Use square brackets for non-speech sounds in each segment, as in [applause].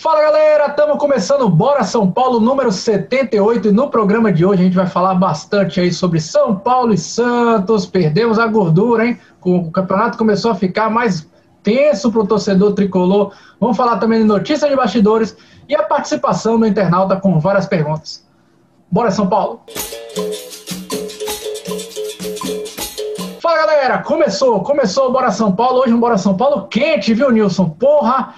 Fala galera, estamos começando Bora São Paulo número 78 e no programa de hoje a gente vai falar bastante aí sobre São Paulo e Santos. Perdemos a gordura, hein? O campeonato começou a ficar mais tenso para o torcedor tricolor. Vamos falar também de notícias de bastidores e a participação do internauta com várias perguntas. Bora São Paulo! Fala galera, começou, começou o Bora São Paulo. Hoje um Bora São Paulo quente, viu, Nilson? Porra!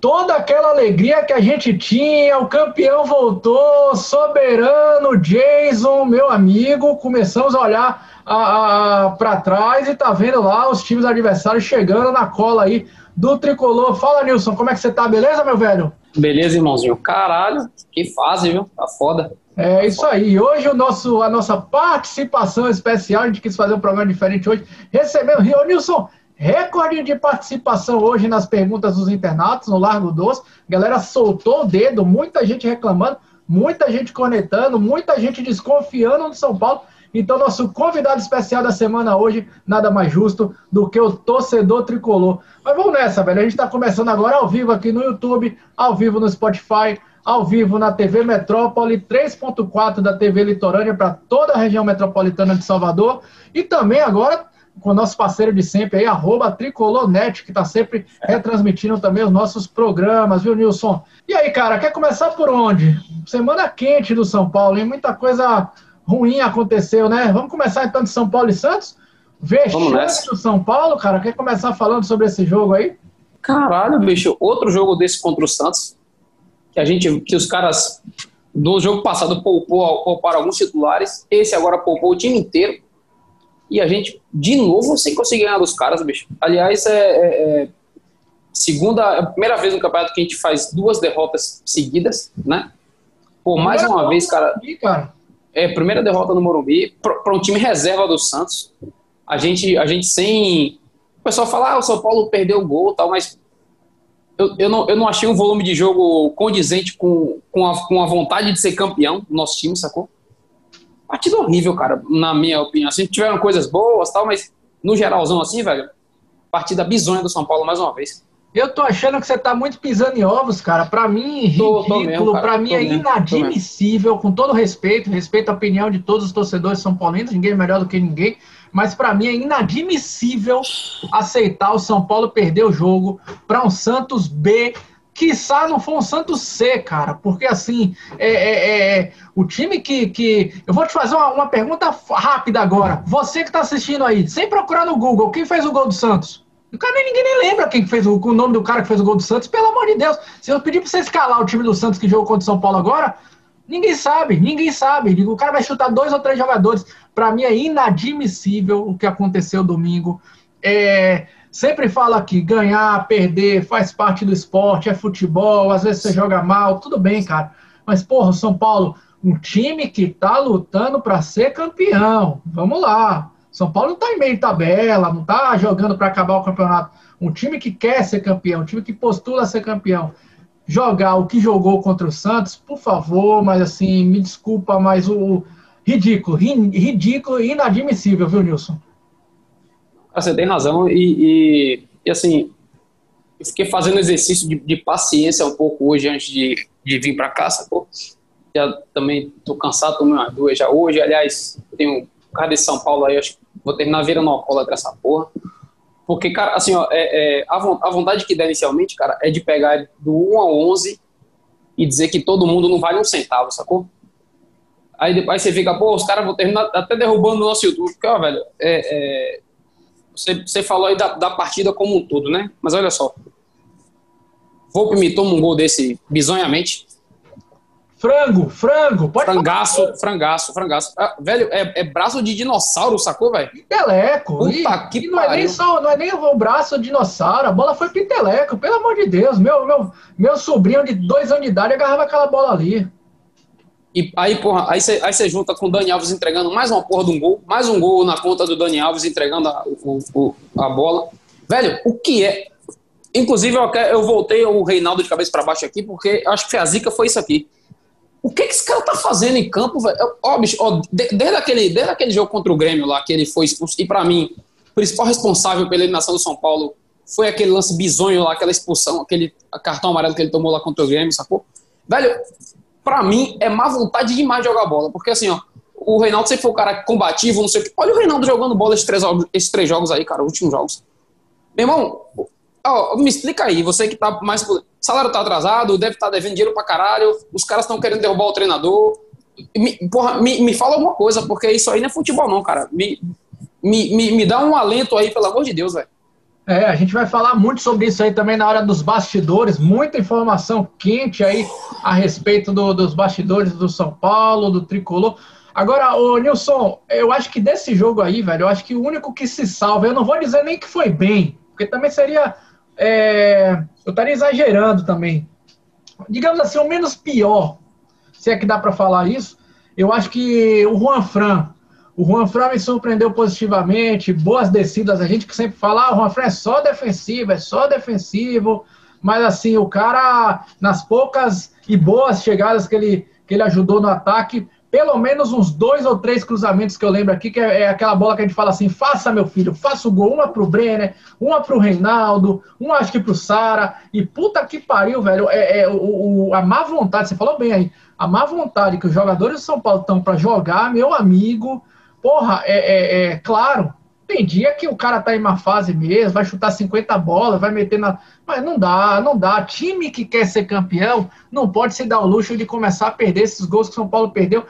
Toda aquela alegria que a gente tinha, o campeão voltou, soberano, Jason, meu amigo, começamos a olhar para trás e tá vendo lá os times adversários chegando na cola aí do tricolor. Fala, Nilson, como é que você tá? Beleza, meu velho? Beleza, irmãozinho. Caralho, que fase, viu? Tá foda. É isso aí. Hoje o nosso, a nossa participação especial, a gente quis fazer um programa diferente hoje, recebendo Rio Nilson. Recorde de participação hoje nas perguntas dos internatos no Largo Doce. A galera soltou o dedo, muita gente reclamando, muita gente conectando, muita gente desconfiando do São Paulo. Então, nosso convidado especial da semana hoje, nada mais justo do que o torcedor tricolor. Mas vamos nessa, velho. A gente está começando agora ao vivo aqui no YouTube, ao vivo no Spotify, ao vivo na TV Metrópole, 3.4 da TV Litorânea para toda a região metropolitana de Salvador. E também agora com o nosso parceiro de sempre aí, arroba Tricolornet, que está sempre retransmitindo também os nossos programas, viu, Nilson? E aí, cara, quer começar por onde? Semana quente do São Paulo, hein? Muita coisa ruim aconteceu, né? Vamos começar então de São Paulo e Santos? Vexame do São Paulo, cara. Quer começar falando sobre esse jogo aí? Caralho, bicho, outro jogo desse contra o Santos, que a gente, que os caras do jogo passado poupou, pouparam alguns titulares, esse agora poupou o time inteiro e a gente, de novo, sem conseguir ganhar dos caras, bicho. Aliás, é, é, é segunda, é a primeira vez no campeonato que a gente faz duas derrotas seguidas, né? Por mais uma vez, cara. É, primeira derrota no Morumbi, para um time reserva do Santos. A gente, a gente sem. O pessoal fala, ah, o São Paulo perdeu o gol tal, mas eu, eu, não, eu não achei um volume de jogo condizente com, com, a, com a vontade de ser campeão do nosso time, sacou? Partida horrível, cara, na minha opinião. Assim, tiveram coisas boas tal, mas no geralzão assim, velho, partida bizonha do São Paulo mais uma vez. Eu tô achando que você tá muito pisando em ovos, cara. Pra mim, ridículo, pra mim é mesmo, inadmissível, com todo respeito, respeito à opinião de todos os torcedores são paulinos, ninguém é melhor do que ninguém, mas para mim é inadmissível aceitar o São Paulo perder o jogo para um Santos B Quiçá não for um Santos C, cara, porque assim, é, é, é, o time que, que. Eu vou te fazer uma, uma pergunta rápida agora. Você que tá assistindo aí, sem procurar no Google, quem fez o gol do Santos? O cara nem, ninguém nem lembra quem fez o, o nome do cara que fez o gol do Santos, pelo amor de Deus. Se eu pedir pra você escalar o time do Santos que jogou contra o São Paulo agora, ninguém sabe, ninguém sabe. O cara vai chutar dois ou três jogadores. Para mim é inadmissível o que aconteceu domingo. É Sempre falo aqui, ganhar, perder, faz parte do esporte, é futebol, às vezes você joga mal, tudo bem, cara. Mas, porra, São Paulo, um time que tá lutando para ser campeão. Vamos lá. São Paulo não tá em meio de tabela, não tá jogando para acabar o campeonato. Um time que quer ser campeão, um time que postula ser campeão. Jogar o que jogou contra o Santos, por favor, mas assim, me desculpa, mas o ridículo, ridículo e inadmissível, viu, Nilson? Você tem razão, e, e, e assim, eu fiquei fazendo exercício de, de, paciência um pouco hoje antes de, de vir para cá, sacou? Já também tô cansado, tomei umas duas já hoje. Aliás, tenho um cara de São Paulo aí, acho que vou terminar virando cola dessa porra. Porque, cara, assim, ó, é, é, a vontade que dá inicialmente, cara, é de pegar do 1 a 11 e dizer que todo mundo não vale um centavo, sacou? Aí depois você fica, pô, os caras vão terminar até derrubando o nosso YouTube. Porque, ó, velho, é, é você, você falou aí da, da partida como um todo, né? Mas olha só. Volpe me toma um gol desse bizonhamente. Frango, frango, pode Frangaço, falar. frangaço, frangaço. Ah, velho, é, é, braço de dinossauro, sacou, velho? Piteleco. Puta e, que e não pariu. É nem só, não é nem o braço de dinossauro, a bola foi piteleco, pelo amor de Deus. Meu, meu, meu sobrinho de dois anos de idade agarrava aquela bola ali. E aí, porra, aí você aí junta com o Dani Alves entregando mais uma porra de um gol, mais um gol na conta do Dani Alves entregando a, o, a bola. Velho, o que é? Inclusive, eu, eu voltei o Reinaldo de cabeça para baixo aqui, porque acho que a zica foi isso aqui. O que, que esse cara tá fazendo em campo, velho? Ó, bicho, ó, desde, aquele, desde aquele jogo contra o Grêmio lá, que ele foi expulso, e para mim, o principal responsável pela eliminação do São Paulo foi aquele lance bizonho lá, aquela expulsão, aquele cartão amarelo que ele tomou lá contra o Grêmio, sacou? Velho, pra mim é má vontade demais de jogar bola, porque assim, ó, o Reinaldo sempre foi o cara combativo, não sei o que. Olha o Reinaldo jogando bola esses três, esses três jogos aí, cara, últimos jogos. Meu irmão, ó, me explica aí, você que tá mais. Salário tá atrasado, deve estar tá devendo dinheiro pra caralho, os caras estão querendo derrubar o treinador. Me, porra, me, me fala alguma coisa, porque isso aí não é futebol, não, cara. Me, me, me, me dá um alento aí, pelo amor de Deus, velho. É, a gente vai falar muito sobre isso aí também na hora dos bastidores, muita informação quente aí a respeito do, dos bastidores do São Paulo, do Tricolor. Agora, o Nilson, eu acho que desse jogo aí, velho, eu acho que o único que se salva, eu não vou dizer nem que foi bem, porque também seria. É, eu estaria exagerando também. Digamos assim, o menos pior, se é que dá para falar isso, eu acho que o Juan Fran. O Juan Fran me surpreendeu positivamente, boas descidas. A gente que sempre fala, ah, o Juan Fran é só defensivo, é só defensivo. Mas assim, o cara, nas poucas e boas chegadas que ele, que ele ajudou no ataque, pelo menos uns dois ou três cruzamentos que eu lembro aqui, que é, é aquela bola que a gente fala assim: faça, meu filho, faça o gol. Uma pro Brenner, uma pro Reinaldo, uma acho que pro Sara. E puta que pariu, velho. É, é o, o, a má vontade, você falou bem aí, a má vontade que os jogadores de São Paulo estão para jogar, meu amigo. Porra, é, é, é claro, tem dia que o cara tá em uma fase mesmo, vai chutar 50 bolas, vai meter na. Mas não dá, não dá. Time que quer ser campeão não pode se dar o luxo de começar a perder esses gols que o São Paulo perdeu.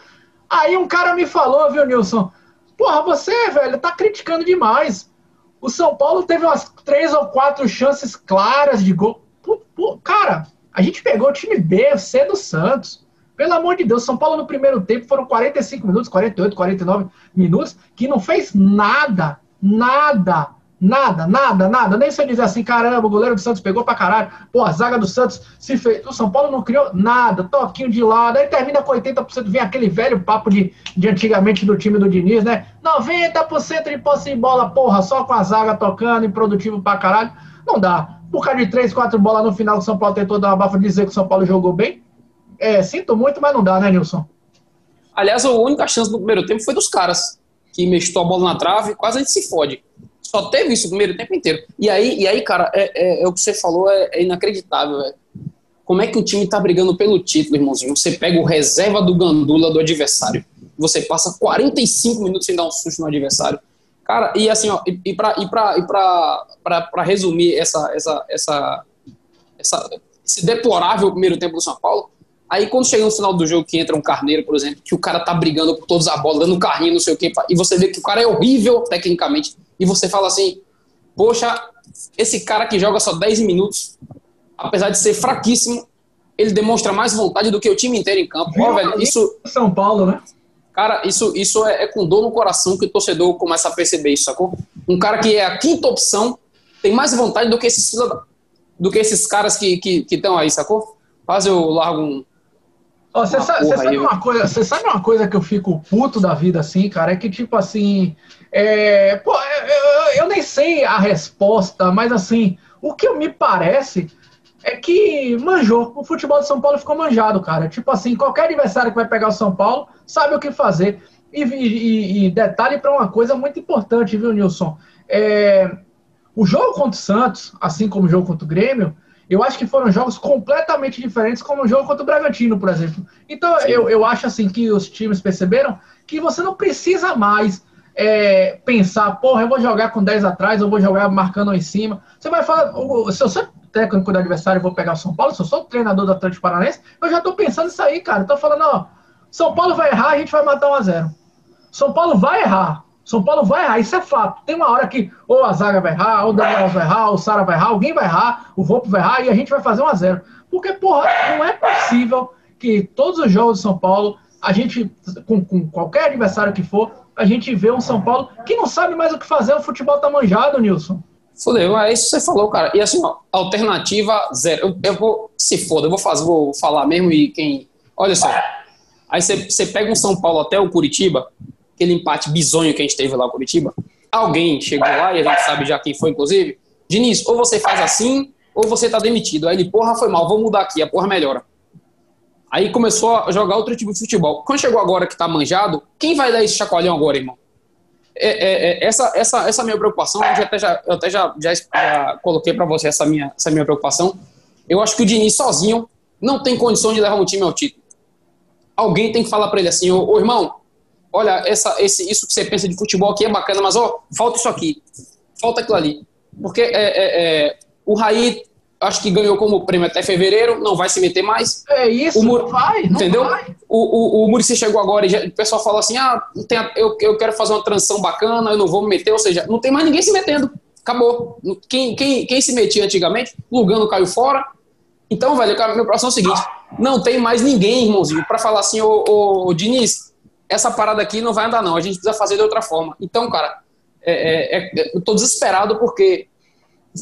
Aí um cara me falou, viu, Nilson? Porra, você, velho, tá criticando demais. O São Paulo teve umas três ou quatro chances claras de gol. Pô, pô, cara, a gente pegou o time B, C do Santos. Pelo amor de Deus, São Paulo no primeiro tempo foram 45 minutos, 48, 49 minutos, que não fez nada Nada. Nada, nada, nada. Nem se dizer assim, caramba, o goleiro do Santos pegou pra caralho. Pô, a zaga do Santos se fez. O São Paulo não criou nada. Toquinho de lado. Aí termina com 80%. Vem aquele velho papo de, de antigamente do time do Diniz, né? 90% de posse de bola, porra, só com a zaga tocando, improdutivo pra caralho. Não dá. Por causa de 3, 4 bolas no final, o São Paulo tentou dar uma bafa dizer que o São Paulo jogou bem. É, sinto muito, mas não dá, né, Nilson? Aliás, a única chance do primeiro tempo foi dos caras, que mexeu a bola na trave, quase a gente se fode. Só teve isso o primeiro tempo inteiro. E aí, e aí cara, é, é, é o que você falou, é, é inacreditável, velho. Como é que o time tá brigando pelo título, irmãozinho? Você pega o reserva do Gandula do adversário. Você passa 45 minutos sem dar um susto no adversário. Cara, e assim, ó, e, e pra, e pra, e pra, resumir essa, essa, essa, essa, esse deplorável primeiro tempo do São Paulo, Aí quando chega no final do jogo que entra um carneiro, por exemplo, que o cara tá brigando por todas as bolas, dando carrinho, não sei o quê, e você vê que o cara é horrível tecnicamente, e você fala assim, poxa, esse cara que joga só 10 minutos, apesar de ser fraquíssimo, ele demonstra mais vontade do que o time inteiro em campo. Ó, velho, isso... São Paulo, né? Cara, isso, isso é, é, com dor no coração que o torcedor começa a perceber isso, sacou? Um cara que é a quinta opção tem mais vontade do que esses, do que esses caras que estão que, que aí, sacou? Faz eu largo um, você sabe, sabe uma coisa, você sabe uma coisa que eu fico puto da vida assim, cara? É que tipo assim, é, pô, eu, eu, nem sei a resposta, mas assim, o que me parece é que manjou. O futebol de São Paulo ficou manjado, cara. Tipo assim, qualquer adversário que vai pegar o São Paulo sabe o que fazer. E, e, e detalhe para uma coisa muito importante, viu, Nilson? É, o jogo contra o Santos, assim como o jogo contra o Grêmio, eu acho que foram jogos completamente diferentes, como o jogo contra o Bragantino, por exemplo. Então, eu, eu acho assim que os times perceberam que você não precisa mais é, pensar, porra, eu vou jogar com 10 atrás, eu vou jogar marcando em cima. Você vai falar, se eu sou técnico do adversário e vou pegar o São Paulo, se eu sou treinador do Atlético Paranaense, eu já estou pensando nisso aí, cara. Estou falando, ó, São Paulo vai errar, a gente vai matar 1 a 0 São Paulo vai errar. São Paulo vai errar, isso é fato. Tem uma hora que ou a zaga vai errar, ou o Daniel vai errar, ou o Sara vai errar, alguém vai errar, o Volpe vai errar e a gente vai fazer um a zero. Porque, porra, não é possível que todos os jogos de São Paulo, a gente, com, com qualquer adversário que for, a gente vê um São Paulo que não sabe mais o que fazer, o futebol tá manjado, Nilson. Fudeu, é isso que você falou, cara. E assim, ó, alternativa zero. Eu, eu, vou, se foda, eu vou fazer, vou falar mesmo e quem. Olha só. Aí você pega um São Paulo até o Curitiba, aquele empate bizonho que a gente teve lá em Curitiba, alguém chegou lá, e a gente sabe já quem foi, inclusive, Diniz, ou você faz assim, ou você tá demitido. Aí ele, porra, foi mal, vou mudar aqui, a porra melhora. Aí começou a jogar outro tipo de futebol. Quando chegou agora que tá manjado, quem vai dar esse chacoalhão agora, irmão? é, é, é, essa, essa, essa minha preocupação, eu até já, eu até já, já, já coloquei para você essa minha, essa minha preocupação. Eu acho que o Diniz sozinho não tem condição de levar um time ao título. Alguém tem que falar para ele assim, ô, ô, irmão, olha, essa, esse, isso que você pensa de futebol aqui é bacana, mas ó, falta isso aqui, falta aquilo ali. Porque é, é, é o Raí acho que ganhou como prêmio até fevereiro, não vai se meter mais. É isso, o Mur... não vai, não entendeu? Vai. O, o, o Muricy chegou agora e já, o pessoal falou assim: ah, tem, eu, eu quero fazer uma transição bacana, eu não vou me meter, ou seja, não tem mais ninguém se metendo. Acabou. Quem, quem, quem se metia antigamente, Lugano caiu fora. Então, velho, meu próximo é o seguinte: não tem mais ninguém, irmãozinho, para falar assim, ô, ô, ô, Diniz, essa parada aqui não vai andar, não. A gente precisa fazer de outra forma. Então, cara, é, é, é, eu tô desesperado porque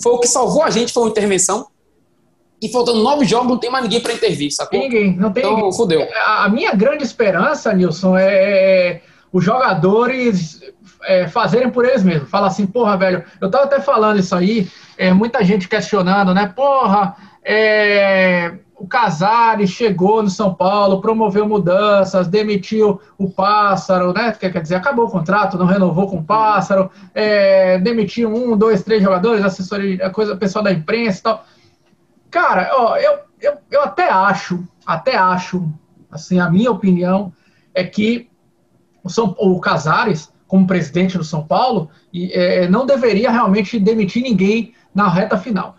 foi o que salvou a gente, foi uma intervenção. E faltando nove jogos, não tem mais ninguém para intervir, sacou? Ninguém, não tem então, ninguém. fudeu. A minha grande esperança, Nilson, é, é os jogadores é, fazerem por eles mesmos. Fala assim, porra, velho, eu tava até falando isso aí, é, muita gente questionando, né? Porra, é, o Casares chegou no São Paulo, promoveu mudanças, demitiu o Pássaro, né? Quer dizer, acabou o contrato, não renovou com o Pássaro, é, demitiu um, dois, três jogadores, assessoria, coisa, pessoal da imprensa e tal. Cara, ó, eu, eu, eu até acho, até acho, assim, a minha opinião é que o, São, o Casares, como presidente do São Paulo, e, é, não deveria realmente demitir ninguém na reta final.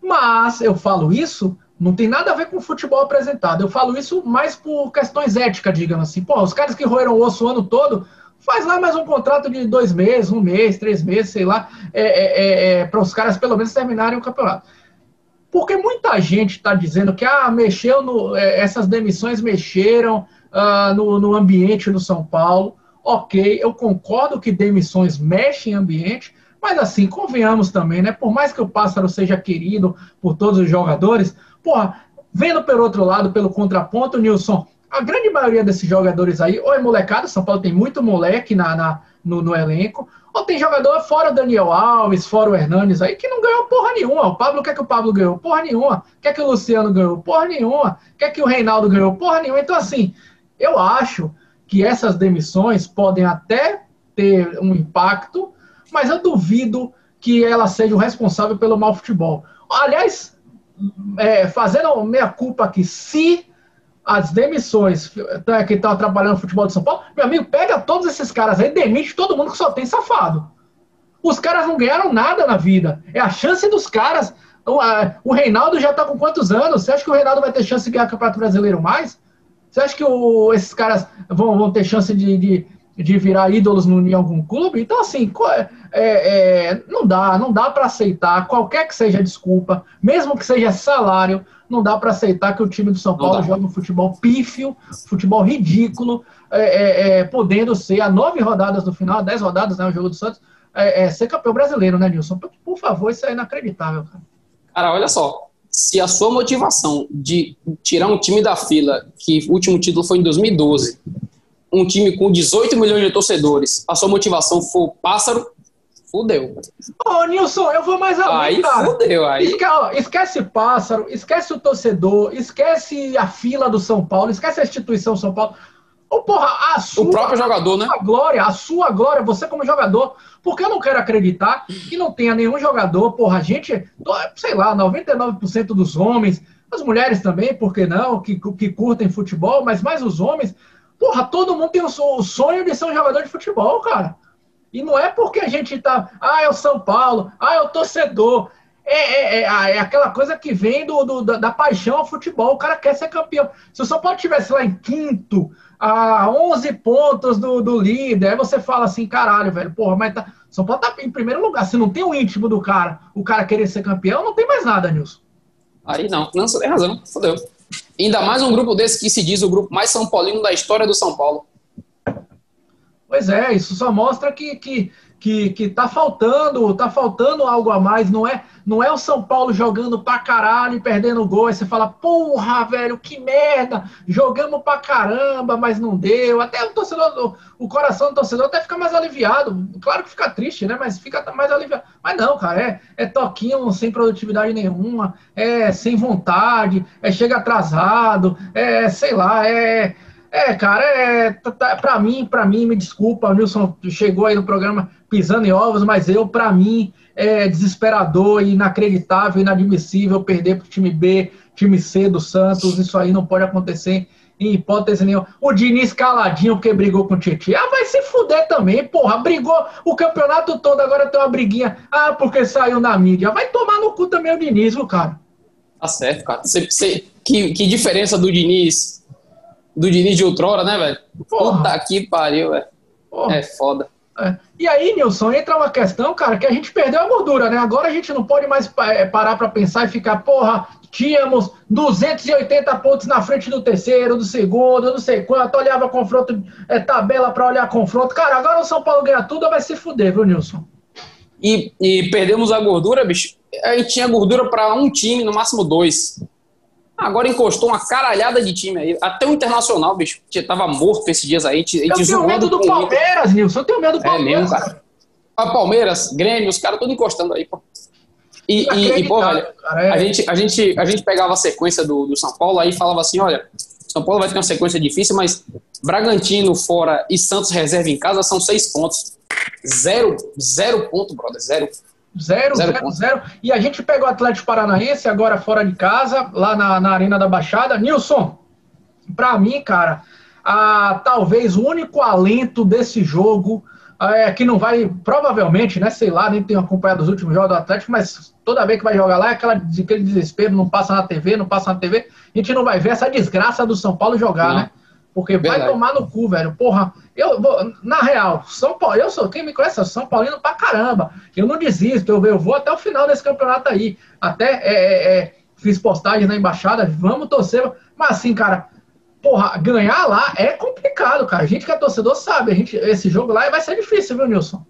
Mas eu falo isso, não tem nada a ver com o futebol apresentado. Eu falo isso mais por questões éticas, digamos assim. Pô, os caras que roeram o osso o ano todo, faz lá mais um contrato de dois meses, um mês, três meses, sei lá, é, é, é, é para os caras pelo menos terminarem o campeonato. Porque muita gente está dizendo que ah, mexeu no, é, essas demissões mexeram ah, no, no ambiente no São Paulo. Ok, eu concordo que demissões mexem em ambiente, mas assim, convenhamos também, né? Por mais que o Pássaro seja querido por todos os jogadores, porra, vendo pelo outro lado, pelo contraponto, Nilson, a grande maioria desses jogadores aí, ou é molecada, São Paulo tem muito moleque na, na no, no, elenco, ou tem jogador fora o Daniel Alves, fora o Hernanes aí, que não ganhou porra nenhuma. O Pablo, o que é que o Pablo ganhou? Porra nenhuma. O que é que o Luciano ganhou? Porra nenhuma. O que é que o Reinaldo ganhou? Porra nenhuma. Então, assim, eu acho que essas demissões podem até ter um impacto, mas eu duvido que ela seja o responsável pelo mau futebol. Aliás, é, fazendo meia culpa aqui, se as demissões tá, que estão atrapalhando o futebol de São Paulo, meu amigo, pega todos esses caras aí, demite todo mundo que só tem safado. Os caras não ganharam nada na vida. É a chance dos caras. O, a, o Reinaldo já está com quantos anos? Você acha que o Reinaldo vai ter chance de ganhar Campeonato Brasileiro mais? Você acha que o, esses caras vão, vão ter chance de, de, de virar ídolos no, em algum clube? Então, assim, é, é, é, não dá, não dá para aceitar qualquer que seja a desculpa, mesmo que seja salário, não dá para aceitar que o time do São Paulo jogue um futebol pífio, futebol ridículo, é, é, é, podendo ser a nove rodadas do final, dez rodadas, né, o jogo do Santos, ser campeão brasileiro, né, Nilson? Por favor, isso é inacreditável, cara. Cara, olha só, se a sua motivação de tirar um time da fila, que o último título foi em 2012, um time com 18 milhões de torcedores, a sua motivação for pássaro, fudeu. Ô, Nilson, eu vou mais além, aí cara. Fudeu, aí Esque, ó, esquece pássaro, esquece o torcedor, esquece a fila do São Paulo, esquece a instituição São Paulo. Ô, porra, a sua, o próprio jogador, né? A glória, a sua glória, você como jogador. Porque eu não quero acreditar que não tenha nenhum jogador, porra, a gente, sei lá, 99% dos homens, as mulheres também, por que não, que, que curtem futebol, mas mais os homens, porra, todo mundo tem o sonho de ser um jogador de futebol, cara. E não é porque a gente tá, ah, é o São Paulo, ah, é o torcedor. É, é, é, ah, é aquela coisa que vem do, do, da, paixão ao futebol. O cara quer ser campeão. Se o São Paulo tivesse lá em quinto, a 11 pontos do, do líder, aí você fala assim, caralho, velho, porra, mas tá, São Paulo tá em primeiro lugar. Se não tem o íntimo do cara, o cara querer ser campeão, não tem mais nada, Nilson. Aí não, não, você tem razão, fodeu. Ainda mais um grupo desse que se diz o grupo mais São Paulino da história do São Paulo. Pois é, isso só mostra que, que, que, que tá faltando, tá faltando algo a mais, não é, não é o São Paulo jogando pra caralho e perdendo gol, aí você fala, porra, velho, que merda, jogamos pra caramba, mas não deu, até o torcedor, o coração do torcedor até fica mais aliviado, claro que fica triste, né, mas fica mais aliviado, mas não, cara, é, é toquinho sem produtividade nenhuma, é sem vontade, é chega atrasado, é, sei lá, é É, cara, é, tá, tá para mim, para mim, me desculpa, o Nilson chegou aí no programa pisando em ovos, mas eu, para mim, é desesperador, inacreditável, inadmissível perder pro time B, time C do Santos, isso aí não pode acontecer em hipótese nenhuma. O Diniz caladinho porque brigou com o Tietchan. Ah, vai se fuder também, porra. Brigou o campeonato todo, agora tem uma briguinha. Ah, porque saiu na mídia. Vai tomar no cu também o Diniz, viu, cara? Tá certo, cara. Que, que diferença do Diniz, do Diniz de outrora, né, velho? Puta que pariu, velho. É foda. É. E aí, Nilson, entra uma questão, cara, que a gente perdeu a gordura, né? Agora a gente não pode mais é, parar para pensar e ficar, porra, tínhamos 280 pontos na frente do terceiro, do segundo, não sei quanto, olhava confronto, é, tabela para olhar confronto. Cara, agora o São Paulo ganha tudo, vai se fuder, viu, Nilson? E, e perdemos a gordura, bicho. A gente tinha gordura para um time, no máximo dois. Agora encostou uma caralhada de time aí. Até o Internacional, bicho, que tava morto esses dias aí. Gente, eu tenho medo do Palmeiras, Nilson. Eu tenho medo do Palmeiras. É mesmo, cara. A Palmeiras, Grêmio, os caras todos encostando aí, pô. E, e, e pô, velho, é. a, gente, a, gente, a gente pegava a sequência do, do São Paulo aí falava assim: olha, São Paulo vai ter uma sequência difícil, mas Bragantino fora e Santos reserva em casa são seis pontos. Zero, zero ponto, brother, zero. Zero, zero, zero, zero. E a gente pegou o Atlético Paranaense agora fora de casa, lá na, na Arena da Baixada. Nilson, pra mim, cara, a, talvez o único alento desse jogo é, que não vai, provavelmente, né? Sei lá, nem tenho acompanhado os últimos jogos do Atlético, mas toda vez que vai jogar lá, é aquela, aquele desespero, não passa na TV, não passa na TV, a gente não vai ver essa desgraça do São Paulo jogar, não. né? Porque Verdade. vai tomar no cu, velho. Porra, eu vou, na real, São Paulo, eu sou, quem me conhece, é São Paulino pra caramba. Eu não desisto, eu, eu vou até o final desse campeonato aí. Até é, é, é fiz postagem na embaixada, vamos torcer. Mas assim, cara, porra, ganhar lá é complicado, cara. A gente que é torcedor sabe, a gente, esse jogo lá vai ser difícil, viu, Nilson?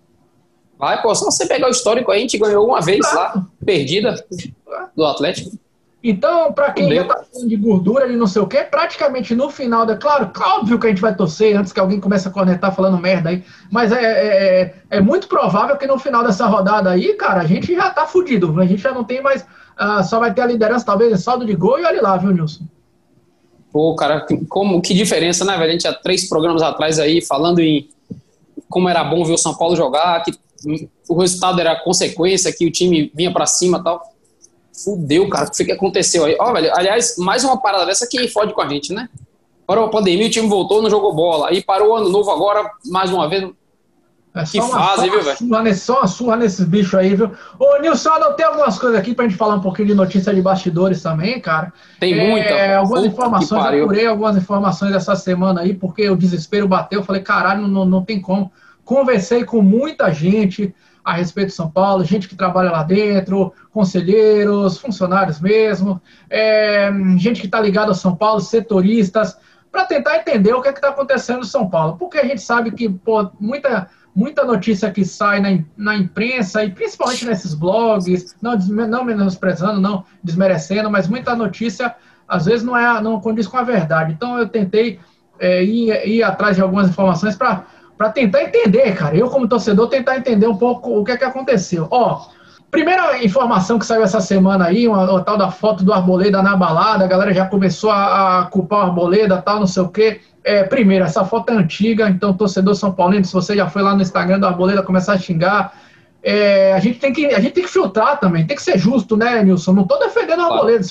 Vai, pô, só você pegar o histórico aí, a gente ganhou uma vez claro. lá, perdida do Atlético. Então, para quem já tá falando de gordura e não sei o quê, praticamente no final, da, claro, óbvio que a gente vai torcer antes que alguém comece a cornetar falando merda aí, mas é, é, é, é muito provável que no final dessa rodada aí, cara, a gente já tá fudido, a gente já não tem mais, uh, só vai ter a liderança, talvez, saldo de gol e olha lá, viu, Nilson? Pô, cara, como, que diferença, né, velho? A gente há três programas atrás aí falando em como era bom ver o São Paulo jogar, que o resultado era consequência, que o time vinha para cima e tal. Fudeu, cara, o que, que aconteceu aí? Ó, velho, aliás, mais uma parada dessa que fode com a gente, né? Parou a pandemia, o time voltou, não jogou bola. Aí parou o ano novo agora, mais uma vez, é que fase, viu, velho? Só uma surra nesses bichos aí, viu? Ô, Nilson, tem algumas coisas aqui pra gente falar um pouquinho de notícia de bastidores também, cara. Tem é, muita. Algumas Puta informações, eu apurei algumas informações essa semana aí, porque o desespero bateu. Eu falei, caralho, não, não tem como. Conversei com muita gente a respeito de São Paulo, gente que trabalha lá dentro, conselheiros, funcionários mesmo, é, gente que está ligada a São Paulo, setoristas, para tentar entender o que é está acontecendo em São Paulo. Porque a gente sabe que pô, muita muita notícia que sai na, na imprensa e principalmente nesses blogs, não, não menosprezando, não desmerecendo, mas muita notícia às vezes não é não condiz com a verdade. Então eu tentei é, ir, ir atrás de algumas informações para tentar entender, cara. Eu como torcedor tentar entender um pouco o que é que aconteceu. Ó, primeira informação que saiu essa semana aí, uma, uma tal da foto do Arboleda na balada, a galera já começou a, a culpar o Arboleda, tal, não sei o quê. É, primeiro, essa foto é antiga, então, torcedor São Paulino, se você já foi lá no Instagram do Arboleda começar a xingar, é, a, gente tem que, a gente tem que filtrar também, tem que ser justo, né, Nilson? Não estou defendendo o Arboleda,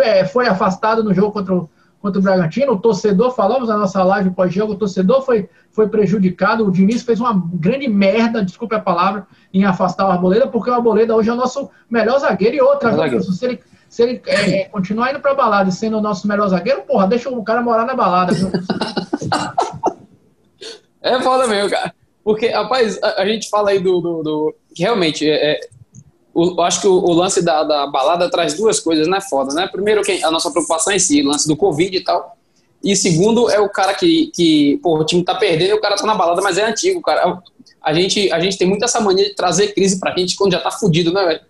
é, foi afastado no jogo contra o, contra o Bragantino, o torcedor, falamos na nossa live pós-jogo, o torcedor foi, foi prejudicado, o Diniz fez uma grande merda, desculpe a palavra, em afastar o Arboleda, porque o Arboleda hoje é o nosso melhor zagueiro e outra, se ele se ele é, continuar indo pra balada e sendo o nosso melhor zagueiro, porra, deixa o cara morar na balada, viu? é foda mesmo, cara. Porque, rapaz, a, a gente fala aí do. do, do realmente, é, é o, eu acho que o, o lance da, da, balada traz duas coisas, né? Foda, né? Primeiro, que a nossa preocupação é si, o lance do Covid e tal. E segundo, é o cara que, que pô, o time tá perdendo e o cara tá na balada, mas é antigo, cara. A gente, a gente tem muito essa mania de trazer crise pra gente quando já tá fudido, né, velho?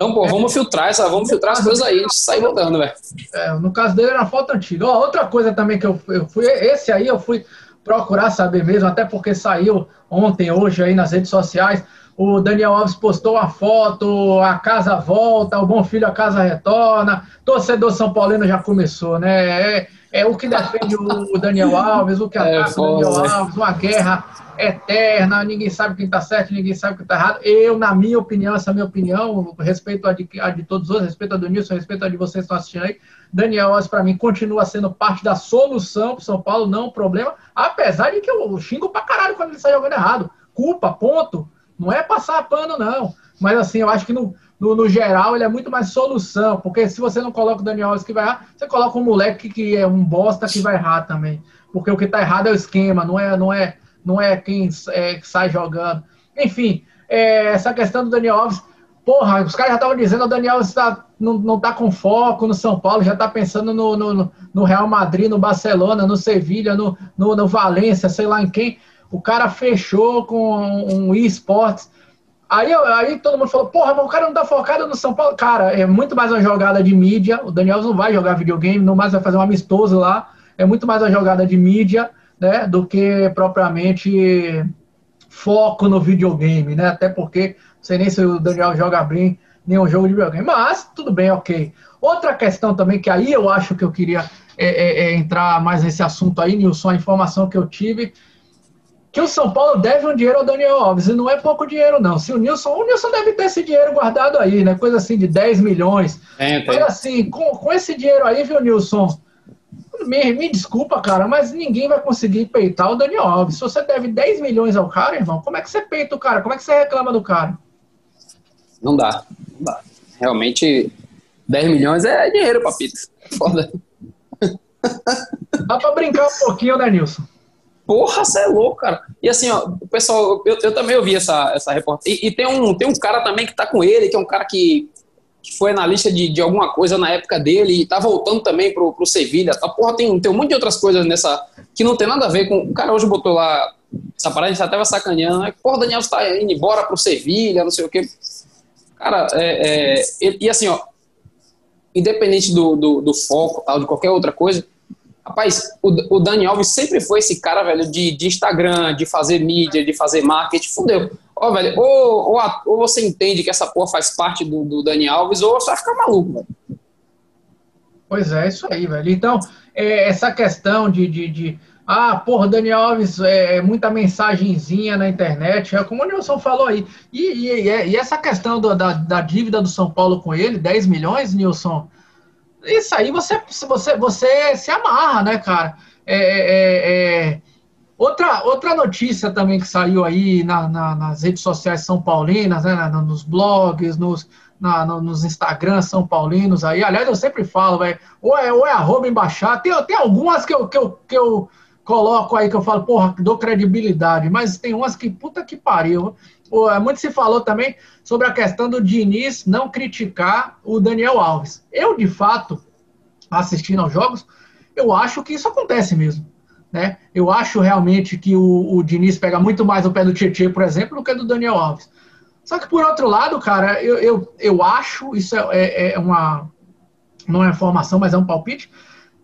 Então, pô, vamos filtrar essa, vamos filtrar as coisas aí, a gente sai voltando, velho. É, no caso dele era foto antiga. Ó, outra coisa também que eu, eu fui, esse aí eu fui procurar saber mesmo, até porque saiu ontem, hoje aí nas redes sociais. O Daniel Alves postou uma foto, a casa volta, o bom filho a casa retorna, torcedor São Paulino já começou, né? É, é o que defende o Daniel Alves, o que é ataca é, o Daniel Alves, uma guerra eterna, ninguém sabe quem está certo, ninguém sabe quem está errado. Eu, na minha opinião, essa é a minha opinião, respeito a de, a de todos os outros, respeito a do Nilson, respeito a de vocês que estão assistindo aí. Daniel Alves, para mim, continua sendo parte da solução para São Paulo, não o problema, apesar de que eu xingo pra caralho quando ele sai jogando errado. Culpa, ponto. Não é passar pano, não. Mas assim, eu acho que no, no, no, geral, ele é muito mais solução, porque se você não coloca o Daniel Alves que vai errar, você coloca um moleque que é um bosta que vai errar também. Porque o que está errado é o esquema, não é, não é, não é quem é, sai jogando. Enfim, é, essa questão do Daniel Alves, porra, os caras já estavam dizendo o Daniel Alves tá, não, não tá com foco no São Paulo, já está pensando no, no, no, Real Madrid, no Barcelona, no Sevilha, no, no, no Valência, sei lá em quem. O cara fechou com um eSports Aí, aí todo mundo falou, porra, mas o cara não tá focado no São Paulo. Cara, é muito mais uma jogada de mídia. O Daniel não vai jogar videogame, não mais vai fazer um amistoso lá. É muito mais uma jogada de mídia, né? Do que propriamente foco no videogame, né? Até porque não sei nem se o Daniel joga bem nenhum jogo de videogame. Mas tudo bem, ok. Outra questão também, que aí eu acho que eu queria é, é, é entrar mais nesse assunto aí, Nilson, a informação que eu tive que o São Paulo deve um dinheiro ao Daniel Alves, e não é pouco dinheiro, não. Se o Nilson, o Nilson deve ter esse dinheiro guardado aí, né? Coisa assim de 10 milhões. É, Mas assim, com, com esse dinheiro aí, viu, Nilson? Me, me desculpa, cara, mas ninguém vai conseguir peitar o Daniel Alves. Se você deve 10 milhões ao cara, irmão, como é que você peita o cara? Como é que você reclama do cara? Não dá, não dá. Realmente, 10 milhões é dinheiro, papito. Foda. Dá pra brincar um pouquinho, né, Nilson? Porra, você é louco, cara. E assim, ó, o pessoal, eu, eu também ouvi essa, essa reportagem. E, e, tem, um, tem um cara também que tá com ele, que é um cara que, que foi analista de, de alguma coisa na época dele e tá voltando também pro, pro Sevilha. Tá? Porra, tem, tem um monte de outras coisas nessa que não tem nada a ver com. O cara hoje botou lá essa parada, a gente até vai sacaneando. Né? Porra, Daniel está indo embora pro Sevilha, não sei o quê. Cara, é, é, e, e, assim, ó, independente do, do, do foco, tal, de qualquer outra coisa Rapaz, o, o Dani Alves sempre foi esse cara, velho, de, de Instagram, de fazer mídia, de fazer marketing. Fudeu. Ó, velho, ou, ou, ou, você entende que essa porra faz parte do, do Dani Alves, ou você vai ficar maluco, velho. Pois é, isso aí, velho. Então, é, essa questão de, de, de ah, porra, Daniel Alves, é, é, muita mensagenzinha na internet, é como o Nilson falou aí. E, e, e essa questão do, da, da dívida do São Paulo com ele, 10 milhões, Nilson, isso aí você, você, você se amarra, né, cara? É, é, é, é, outra, outra notícia também que saiu aí na, na, nas redes sociais são paulinas, né, nos blogs, nos, na, nos Instagrams são paulinos aí. Aliás, eu sempre falo, velho, ou é, ou é arroba embaixada. Tem, tem algumas que eu, que, eu, que eu coloco aí que eu falo, porra, dou credibilidade, mas tem umas que puta que pariu. Muito se falou também sobre a questão do Diniz não criticar o Daniel Alves. Eu, de fato, assistindo aos jogos, eu acho que isso acontece mesmo. Né? Eu acho realmente que o, o Diniz pega muito mais o pé do Tietchan, por exemplo, do que do Daniel Alves. Só que, por outro lado, cara, eu, eu, eu acho, isso é, é, é uma. Não é informação, mas é um palpite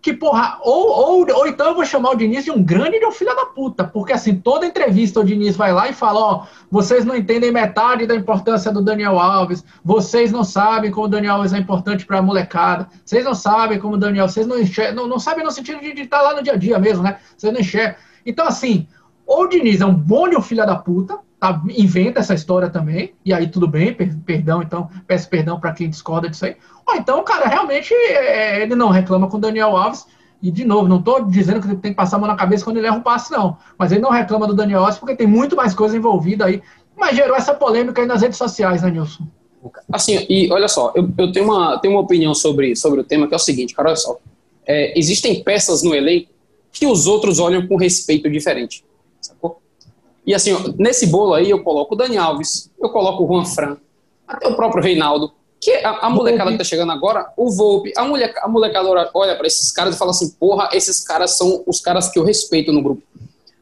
que, porra, ou, ou, ou então eu vou chamar o Diniz de um grande de um filho da puta, porque assim, toda entrevista o Diniz vai lá e fala, ó, vocês não entendem metade da importância do Daniel Alves, vocês não sabem como o Daniel Alves é importante pra molecada, vocês não sabem como o Daniel, vocês não enxergam, não, não sabem no sentido de estar tá lá no dia a dia mesmo, né? Vocês não enxergam. Então, assim, ou o Diniz é um bom de um filho da puta, tá, inventa essa história também, e aí tudo bem, per, perdão, então, peço perdão para quem discorda disso aí. Ou então, cara, realmente é, ele não reclama com o Daniel Alves, e de novo, não estou dizendo que ele tem que passar a mão na cabeça quando ele erra um passe, não. Mas ele não reclama do Daniel Alves porque tem muito mais coisa envolvida aí. Mas gerou essa polêmica aí nas redes sociais, né, Nilson? Assim, e olha só, eu, eu tenho, uma, tenho uma opinião sobre, sobre o tema que é o seguinte, cara, olha só. É, existem peças no elenco que os outros olham com respeito diferente. Sacou? E assim, nesse bolo aí eu coloco o Dani Alves, eu coloco o Juan Fran, até o próprio Reinaldo, que a, a molecada que tá chegando agora, o Volpe, a, mulher, a molecada olha para esses caras e fala assim, porra, esses caras são os caras que eu respeito no grupo.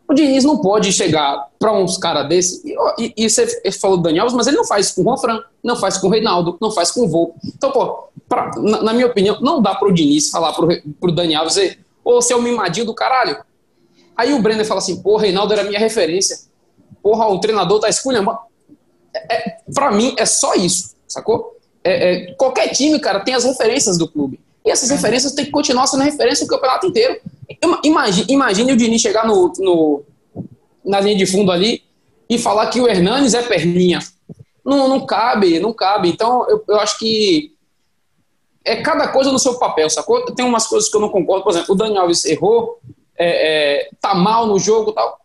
O Diniz não pode chegar para uns caras desses, e, e, e, você falou do Dani Alves, mas ele não faz com o Juan Fran, não faz com o Reinaldo, não faz com o Volpe. Então, pô, pra, na, na, minha opinião, não dá pro Diniz falar pro, pro Dani Alves, ô, você é o mimadinho do caralho. Aí o Brenner fala assim, pô, Reinaldo era minha referência porra, o treinador tá esculhambando. É, é, pra mim, é só isso, sacou? É, é, qualquer time, cara, tem as referências do clube. E essas referências têm que continuar sendo referência o campeonato inteiro. Imagine, imagine o Diniz chegar no, no, na linha de fundo ali e falar que o Hernanes é perninha. Não, não cabe, não cabe. Então, eu, eu acho que é cada coisa no seu papel, sacou? Tem umas coisas que eu não concordo. Por exemplo, o Daniel Alves errou, é, é, tá mal no jogo tal.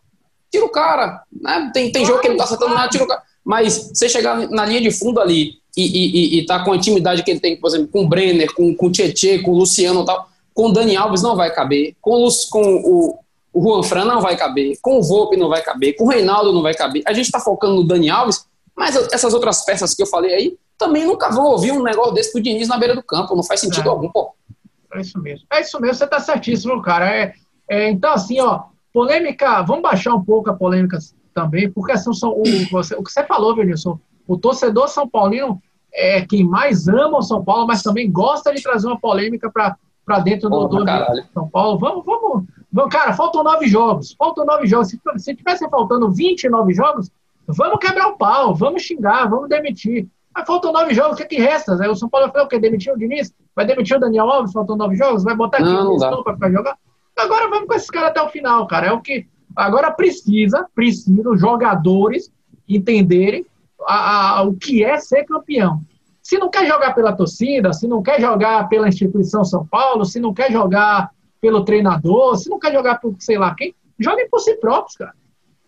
Tira o cara. Né? Tem, tem jogo que ele não tá acertando nada, tira o cara. Mas você chegar na linha de fundo ali e, e, e, tá com a intimidade que ele tem, por exemplo, com o Brenner, com, com o Tietê, com o Luciano tal, com o Dani Alves não vai caber, com, o, com o, o Juan Fran não vai caber, com o Volpe não vai caber, com o Reinaldo não vai caber. A gente está focando no Dani Alves, mas essas outras peças que eu falei aí também nunca vão ouvir um negócio desse do Diniz na beira do campo, não faz sentido é. algum, pô. É isso mesmo. É isso mesmo, você tá certíssimo, cara. É, é, então, assim, ó, polêmica, vamos baixar um pouco a polêmica também, porque são o, você, o que você falou, Vinícius, o torcedor São Paulino é quem mais ama o São Paulo, mas também gosta de trazer uma polêmica para dentro do, do São Paulo. Vamos, vamos, vamos, cara, faltam nove jogos, faltam nove jogos. Se, se tivesse faltando 29 jogos, vamos quebrar o pau, vamos xingar, vamos demitir. Mas faltam nove jogos, o que, que resta? O São Paulo vai fazer o quê? Demitir o Diniz? Vai demitir o Daniel Alves, faltam nove jogos? Vai botar aqui o para ficar jogando? Agora vamos com esses caras até o final, cara. É o que. Agora precisa, precisa os jogadores entenderem a, a, o que é ser campeão. Se não quer jogar pela torcida, se não quer jogar pela instituição São Paulo, se não quer jogar pelo treinador, se não quer jogar por sei lá quem, joguem por si próprios, cara.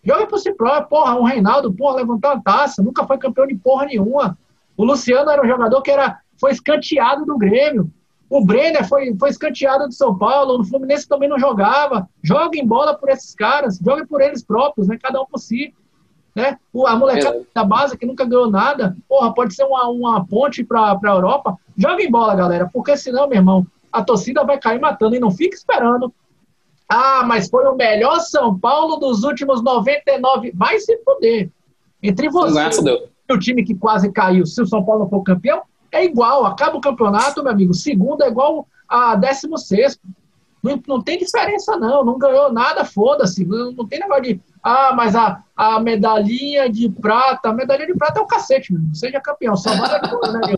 Joguem por si próprios. Porra, um Reinaldo, porra, levantou a taça, nunca foi campeão de porra nenhuma. O Luciano era um jogador que era, foi escanteado do Grêmio. O Brenner foi, foi escanteado do São Paulo. O Fluminense também não jogava. Joguem bola por esses caras. Joguem por eles próprios, né? Cada um por si. Né? A molecada é. da base que nunca ganhou nada, porra, pode ser uma, uma ponte para a Europa. Joguem bola, galera, porque senão, meu irmão, a torcida vai cair matando e não fica esperando. Ah, mas foi o melhor São Paulo dos últimos 99. Vai se fuder. Entre você o time que quase caiu, se o São Paulo não for campeão, é igual. Acaba o campeonato, meu amigo. Segundo é igual a décimo sexto. Não, não tem diferença, não. Não ganhou nada, foda-se. Não, não, tem negócio de. Ah, mas a, a medalhinha de prata. A medalhinha de prata é o cacete, meu. Seja campeão. Só manda né,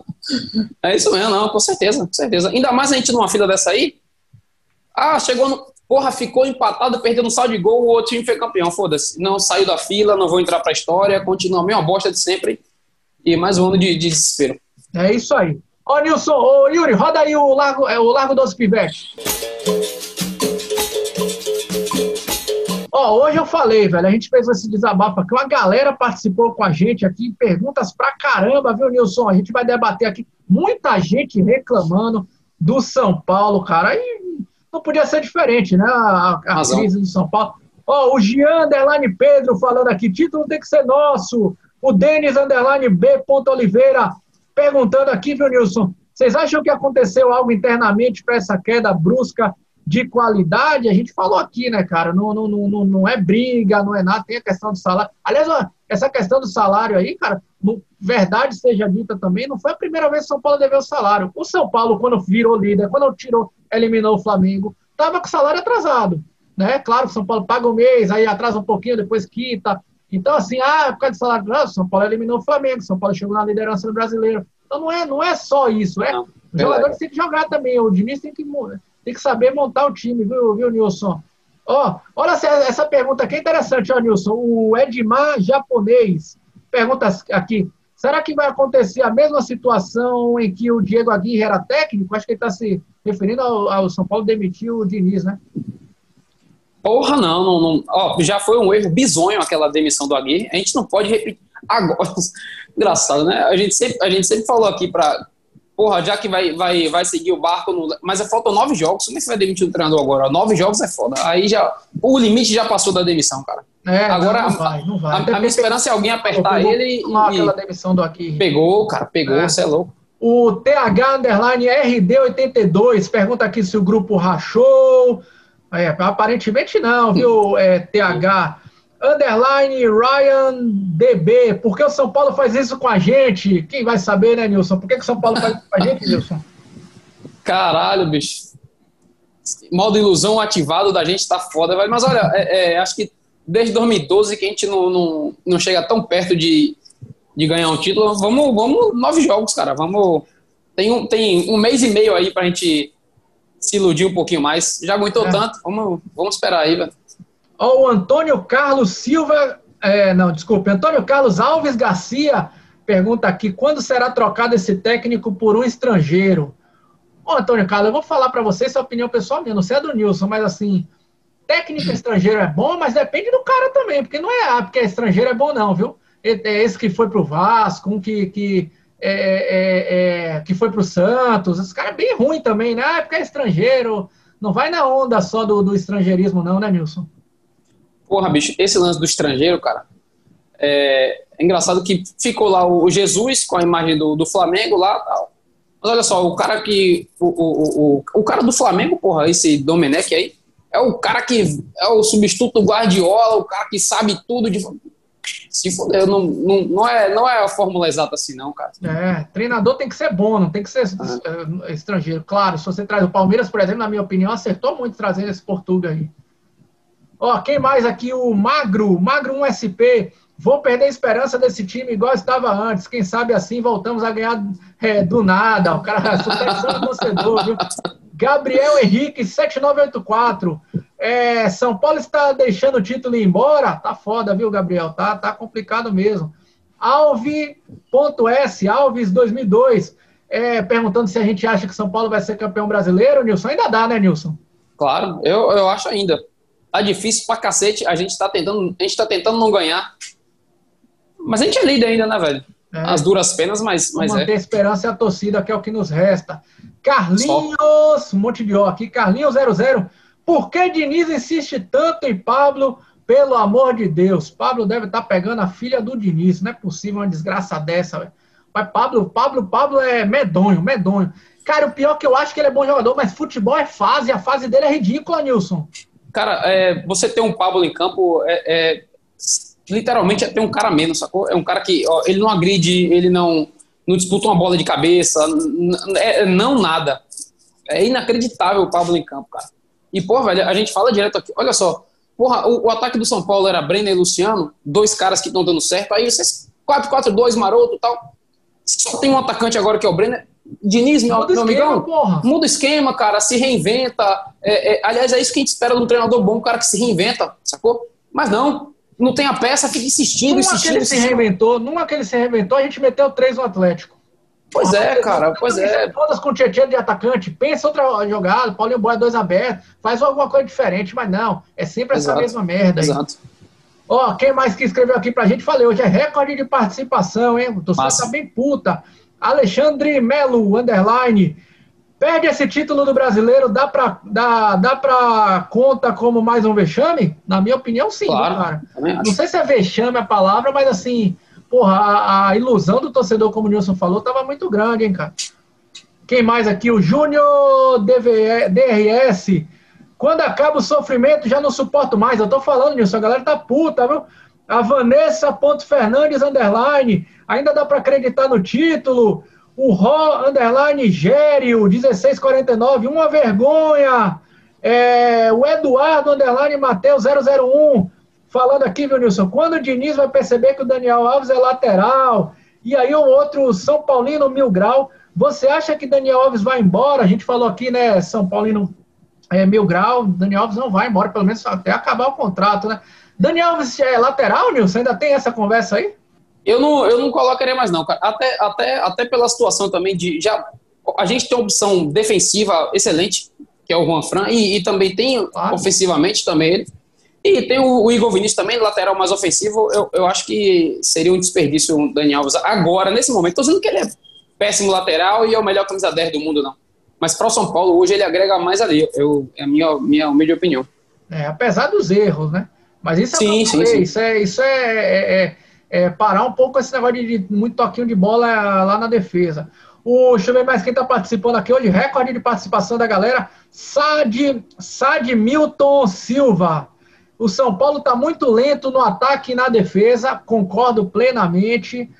É isso mesmo, não, com certeza, com certeza. Ainda mais a gente numa fila dessa aí. Ah, chegou no. Porra, ficou empatado, perdeu no saldo de gol, o outro time foi campeão. Foda-se. Não saiu da fila, não vou entrar pra história, continua a mesma bosta de sempre. E mais um ano de, de desespero. É isso aí. Ó, Nilson, ô Yuri, roda aí o Largo, é, o Largo dos Pivetes. Ó, hoje eu falei, velho, a gente fez esse desabafo aqui, uma galera participou com a gente aqui, perguntas pra caramba, viu, Nilson? A gente vai debater aqui, muita gente reclamando do São Paulo, cara, e não podia ser diferente, né, a, a crise do São Paulo. Ó, o Gian Underline Pedro falando aqui, título tem que ser nosso. O Denis Underline B. Oliveira perguntando aqui, viu, Nilson? Vocês acham que aconteceu algo internamente para essa queda brusca de qualidade? A gente falou aqui, né, cara? Não, não, não, não é briga, não é nada, tem a questão do salário. Aliás, essa questão do salário aí, cara, no, verdade seja dita também, não foi a primeira vez que o São Paulo deveu salário. O São Paulo, quando virou líder, quando tirou, eliminou o Flamengo, estava com salário atrasado. Né? Claro que o São Paulo paga o um mês, aí atrasa um pouquinho, depois quita. Então, assim, ah, por causa de salário atrasado, São Paulo eliminou o Flamengo, São Paulo chegou na liderança do brasileiro. Então não é, não é só isso, é. Não, os jogadores têm que jogar também. O Diniz tem que, tem que saber montar o time, viu, viu Nilson? Ó, olha essa, essa pergunta aqui é interessante, ó, Nilson. O Edmar Japonês pergunta aqui: será que vai acontecer a mesma situação em que o Diego Aguirre era técnico? Acho que ele está se referindo ao, ao, São Paulo demitir o Diniz, né? Porra, não, não, não. Ó, já foi um erro bizonho aquela demissão do Aguirre. A gente não pode repetir. Agora, [laughs] engraçado, né? A gente sempre, a gente sempre falou aqui para porra, já que vai, vai, vai seguir o barco, no... mas faltam nove jogos, como é que você vai demitir o treinador agora? Nove jogos é foda. Aí já, o limite já passou da demissão, cara. É, agora, não, não vai, não vai. A, a minha esperança é alguém apertar ele e, aquela demissão do aqui. Pegou, cara, pegou, você é. é louco. O TH Underline RD82 pergunta aqui se o grupo rachou. É, aparentemente não, viu, é, TH underline Ryan DB. Por que o São Paulo faz isso com a gente? Quem vai saber, né, Nilson? Por que, que o São Paulo faz isso com a gente, Nilson? Caralho, bicho. Modo ilusão ativado da gente tá foda, velho. Mas olha, é, é, acho que desde 2012 que a gente não, não, não chega tão perto de, de ganhar um título. Vamos, vamos, nove jogos, cara. Vamos. Tem um, tem um mês e meio aí pra gente se iludir um pouquinho mais. Já aguentou é. tanto, vamos, vamos esperar aí, velho. Ó, o Antônio Carlos Silva, é, não, desculpe, Antônio Carlos Alves Garcia pergunta aqui, quando será trocado esse técnico por um estrangeiro? Ô, Antônio Carlos, eu vou falar para você essa opinião pessoal minha, não sei a do Nilson, mas assim, técnico estrangeiro é bom, mas depende do cara também, porque não é ah, porque é estrangeiro é bom não, viu? É esse que foi pro Vasco, um que, que, é, é, é, que foi pro Santos, esse cara é bem ruim também, né? Ah, é porque é estrangeiro, não vai na onda só do, do estrangeirismo não, né, Nilson? Porra, bicho, esse lance do estrangeiro, cara, é, é engraçado que ficou lá o Jesus com a imagem do, do Flamengo lá tal. Mas olha só, o cara que. O, o, o, o cara do Flamengo, porra, esse Domenech aí, é o cara que é o substituto Guardiola, o cara que sabe tudo de. Se foder, não, não, não, é, não é a fórmula exata assim, não, cara. É, treinador tem que ser bom, não tem que ser ah. estrangeiro. Claro, se você traz o Palmeiras, por exemplo, na minha opinião, acertou muito trazendo esse Portuga aí. Ó, quem mais aqui? O Magro, Magro 1SP. Vou perder a esperança desse time igual estava antes. Quem sabe assim voltamos a ganhar é, do nada. O cara superando [laughs] o torcedor, viu? Gabriel Henrique, 7984. É, São Paulo está deixando o título ir embora? Tá foda, viu, Gabriel? Tá, tá complicado mesmo. Alves.s, Alves 2002, é, perguntando se a gente acha que São Paulo vai ser campeão brasileiro, Nilson. Ainda dá, né, Nilson? Claro, eu, eu acho ainda. Tá difícil pra cacete, a gente tá tentando, a gente tá tentando não ganhar. Mas a gente é líder ainda, né, velho? É. As duras penas, mas, mas manter é. a esperança e a torcida, que é o que nos resta. Carlinhos, um monte de ó aqui. Carlinhos 00. Por que Diniz insiste tanto em Pablo? Pelo amor de Deus. Pablo deve estar tá pegando a filha do Diniz. Não é possível uma desgraça dessa. Mas Pablo, Pablo, Pablo é medonho, medonho. Cara, o pior é que eu acho que ele é bom jogador, mas futebol é fase, a fase dele é ridícula, Nilson. Cara, é, você ter um Pablo em campo é, é literalmente é ter um cara menos, sacou? É um cara que ó, ele não agride, ele não, não disputa uma bola de cabeça, é, não nada. É inacreditável o Pablo em campo, cara. E, porra, velho, a gente fala direto aqui. Olha só, porra, o, o ataque do São Paulo era Brenner e Luciano, dois caras que estão dando certo. Aí vocês, 4-4-2, maroto e tal. Só tem um atacante agora que é o Brenner. Diniz, meu, muda meu esquema, amigão, porra. muda o esquema, cara, se reinventa. É, é, aliás, é isso que a gente espera de um treinador bom, um cara que se reinventa, sacou? Mas não, não tem a peça, fica insistindo, numa insistindo. Que ele se reinventou, numa que ele se reinventou, a gente meteu três no Atlético. Pois é, cara, pois é. Todas com Tietchan de atacante, pensa outra jogada, Paulinho Boia dois abertos, faz alguma coisa diferente, mas não, é sempre essa Exato. mesma merda aí. Exato. Ó, quem mais que escreveu aqui pra gente? Falei, hoje é recorde de participação, hein? O torcedor tá bem puta. Alexandre Melo, underline. Perde esse título do brasileiro, dá pra, dá, dá pra conta como mais um vexame? Na minha opinião, sim, claro, cara. Não sei se é vexame a palavra, mas assim, porra, a, a ilusão do torcedor, como o Nilson falou, tava muito grande, hein, cara. Quem mais aqui? O Júnior DRS. Quando acaba o sofrimento, já não suporto mais. Eu tô falando, Nilson, a galera tá puta, viu? A Vanessa Ponto Fernandes, underline. Ainda dá para acreditar no título. O Ró, underline, Gério, 1649. Uma vergonha. É, o Eduardo, underline, Mateus, 001. Falando aqui, viu, Nilson? Quando o Diniz vai perceber que o Daniel Alves é lateral? E aí o outro, São Paulino, mil grau. Você acha que Daniel Alves vai embora? A gente falou aqui, né, São Paulino é, mil grau. Daniel Alves não vai embora, pelo menos até acabar o contrato, né? Daniel Alves é lateral, Nilson? Ainda tem essa conversa aí? Eu não, eu não colocaria mais, não, cara. Até, até, até pela situação também de. Já, a gente tem uma opção defensiva excelente, que é o Juan Fran, e, e também tem claro. ofensivamente também ele. E tem o, Igor Vinícius também, lateral mais ofensivo. Eu, eu acho que seria um desperdício o Daniel Alves agora, nesse momento. Estou dizendo que ele é péssimo lateral e é o melhor camisa 10 do mundo, não. Mas para o São Paulo, hoje ele agrega mais ali. Eu, é a minha, minha humilde opinião. É, apesar dos erros, né? Mas isso é sim, sim, sim. Isso é, isso é, é, é, é, parar um pouco esse negócio de, de, muito toquinho de bola lá na defesa. O, deixa eu ver mais quem está participando aqui hoje. Recorde de participação da galera. Sad, Sad Milton Silva. O São Paulo está muito lento no ataque e na defesa. Concordo plenamente.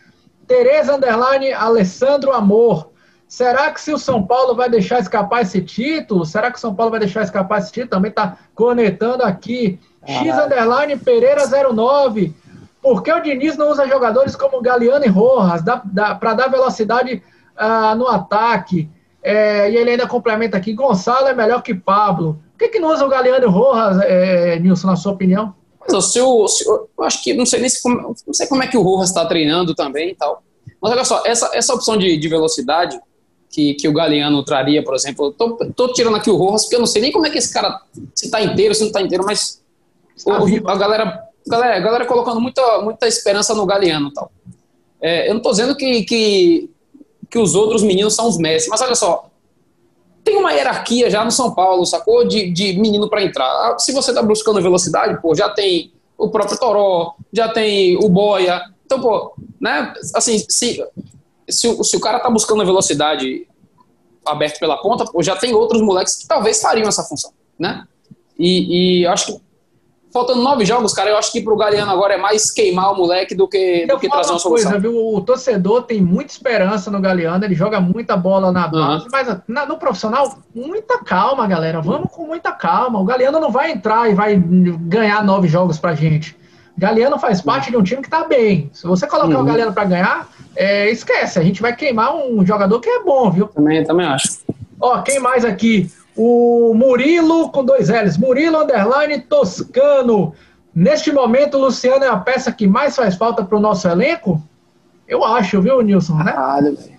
Tereza Underline, Alessandro Amor. Será que se o São Paulo vai deixar escapar esse título? Será que o São Paulo vai deixar escapar esse título? Também está conectando aqui. X Underline Pereira 09. Por que o Diniz não usa jogadores como Galeano e Rojas para dar velocidade uh, no ataque? É, e ele ainda complementa aqui: Gonçalo é melhor que Pablo. Por que, que não usa o Galeano e o Rojas, é, Nilson, na sua opinião? Mas, o, se, eu acho que não sei nem se, não sei como é que o Rojas está treinando também e tal. Mas olha só, essa, essa opção de, de velocidade que, que o Galeano traria, por exemplo, eu tô, tô tirando aqui o Rojas, porque eu não sei nem como é que esse cara, se tá inteiro, se não tá inteiro, mas tá o, a galera, galera, a galera colocando muita, muita esperança no Galeano e tal. É, eu não tô dizendo que, que, que os outros meninos são os Messi, mas olha só, tem uma hierarquia já no São Paulo, sacou? De, de menino para entrar. Ah, se você tá buscando velocidade, pô, já tem o próprio Toró, já tem o Boia. Então, pô, né? Assim, se, se, o, se o cara tá buscando velocidade aberto pela ponta, pô, já tem outros moleques que talvez fariam essa função, né? E, e acho que faltando nove jogos, cara, eu acho que pro Galeano agora é mais queimar o moleque do que, do que trazer uma solução. Coisa, viu? O torcedor tem muita esperança no Galeano, ele joga muita bola na base, uhum. mas na, no profissional, muita calma, galera. Vamos com muita calma. O Galeano não vai entrar e vai ganhar nove jogos pra gente. Galeano faz parte uhum. de um time que tá bem. Se você colocar uhum. o Galeano pra ganhar, é, esquece, a gente vai queimar um jogador que é bom, viu? Também, também acho. Ó, quem mais aqui? O Murilo com dois L's. Murilo Underline Toscano. Neste momento, o Luciano é a peça que mais faz falta para o nosso elenco? Eu acho, viu, Nilson? Né? Caralho, velho.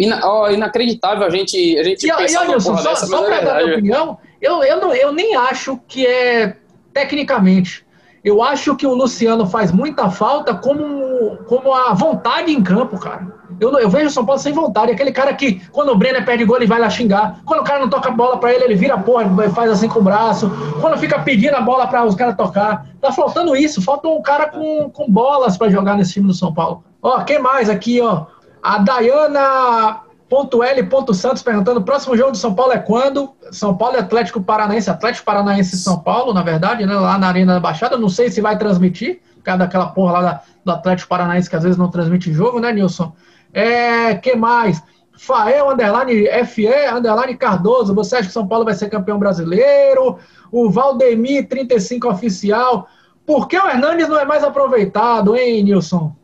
Ina, oh, inacreditável a gente, a gente e, e, Nilson, só, só para dar minha opinião, eu, eu, não, eu nem acho que é tecnicamente. Eu acho que o Luciano faz muita falta como, como a vontade em campo, cara. Eu, eu vejo o São Paulo sem vontade. Aquele cara que, quando o Brenner perde gol, ele vai lá xingar. Quando o cara não toca a bola para ele, ele vira porra, faz assim com o braço. Quando fica pedindo a bola para os caras tocar. Tá faltando isso. Falta um cara com, com bolas para jogar nesse time do São Paulo. Ó, quem mais aqui, ó? A Dayana L. Santos perguntando: próximo jogo de São Paulo é quando? São Paulo e Atlético Paranaense, Atlético Paranaense e São Paulo, na verdade, né? Lá na Arena da Baixada. Não sei se vai transmitir, por causa daquela porra lá da, do Atlético Paranaense que às vezes não transmite jogo, né, Nilson? É, que mais? Fael, underline, FE, underline Cardoso, você acha que São Paulo vai ser campeão brasileiro? O Valdemir, 35 oficial. Por que o Hernandes não é mais aproveitado, hein, Nilson?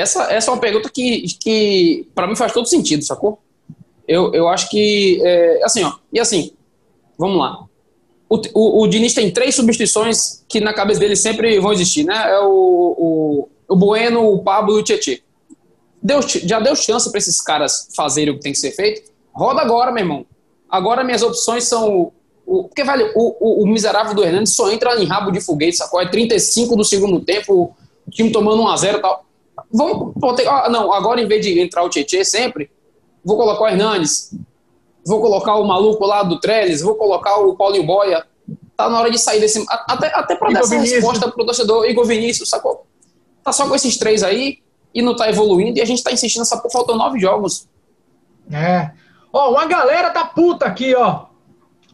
Essa, essa é uma pergunta que, que para mim faz todo sentido, sacou? Eu, eu acho que, é, assim, ó, e assim, vamos lá. O, o, o Diniz tem três substituições que na cabeça dele sempre vão existir, né? É o, o, o Bueno, o Pablo e o Tietchan. Deu, já deu chance para esses caras fazerem o que tem que ser feito? Roda agora, meu irmão. Agora minhas opções são. O, porque, velho, o, o, o, miserável do Hernandes só entra em rabo de foguete, sacou? É 35 do segundo tempo, o time tomando 1x0 e tal. Vamos. Ah, não, agora em vez de entrar o Tietchan sempre, vou colocar o Hernandes, vou colocar o maluco lá do Trellis, vou colocar o Paulinho Boia. Tá na hora de sair desse. Até, até para dar essa Vinícius. resposta pro torcedor, Igor Vinícius, sacou? Tá só com esses três aí e não tá evoluindo e a gente tá insistindo nessa porra, faltam nove jogos. É. Ó, uma galera tá puta aqui, ó.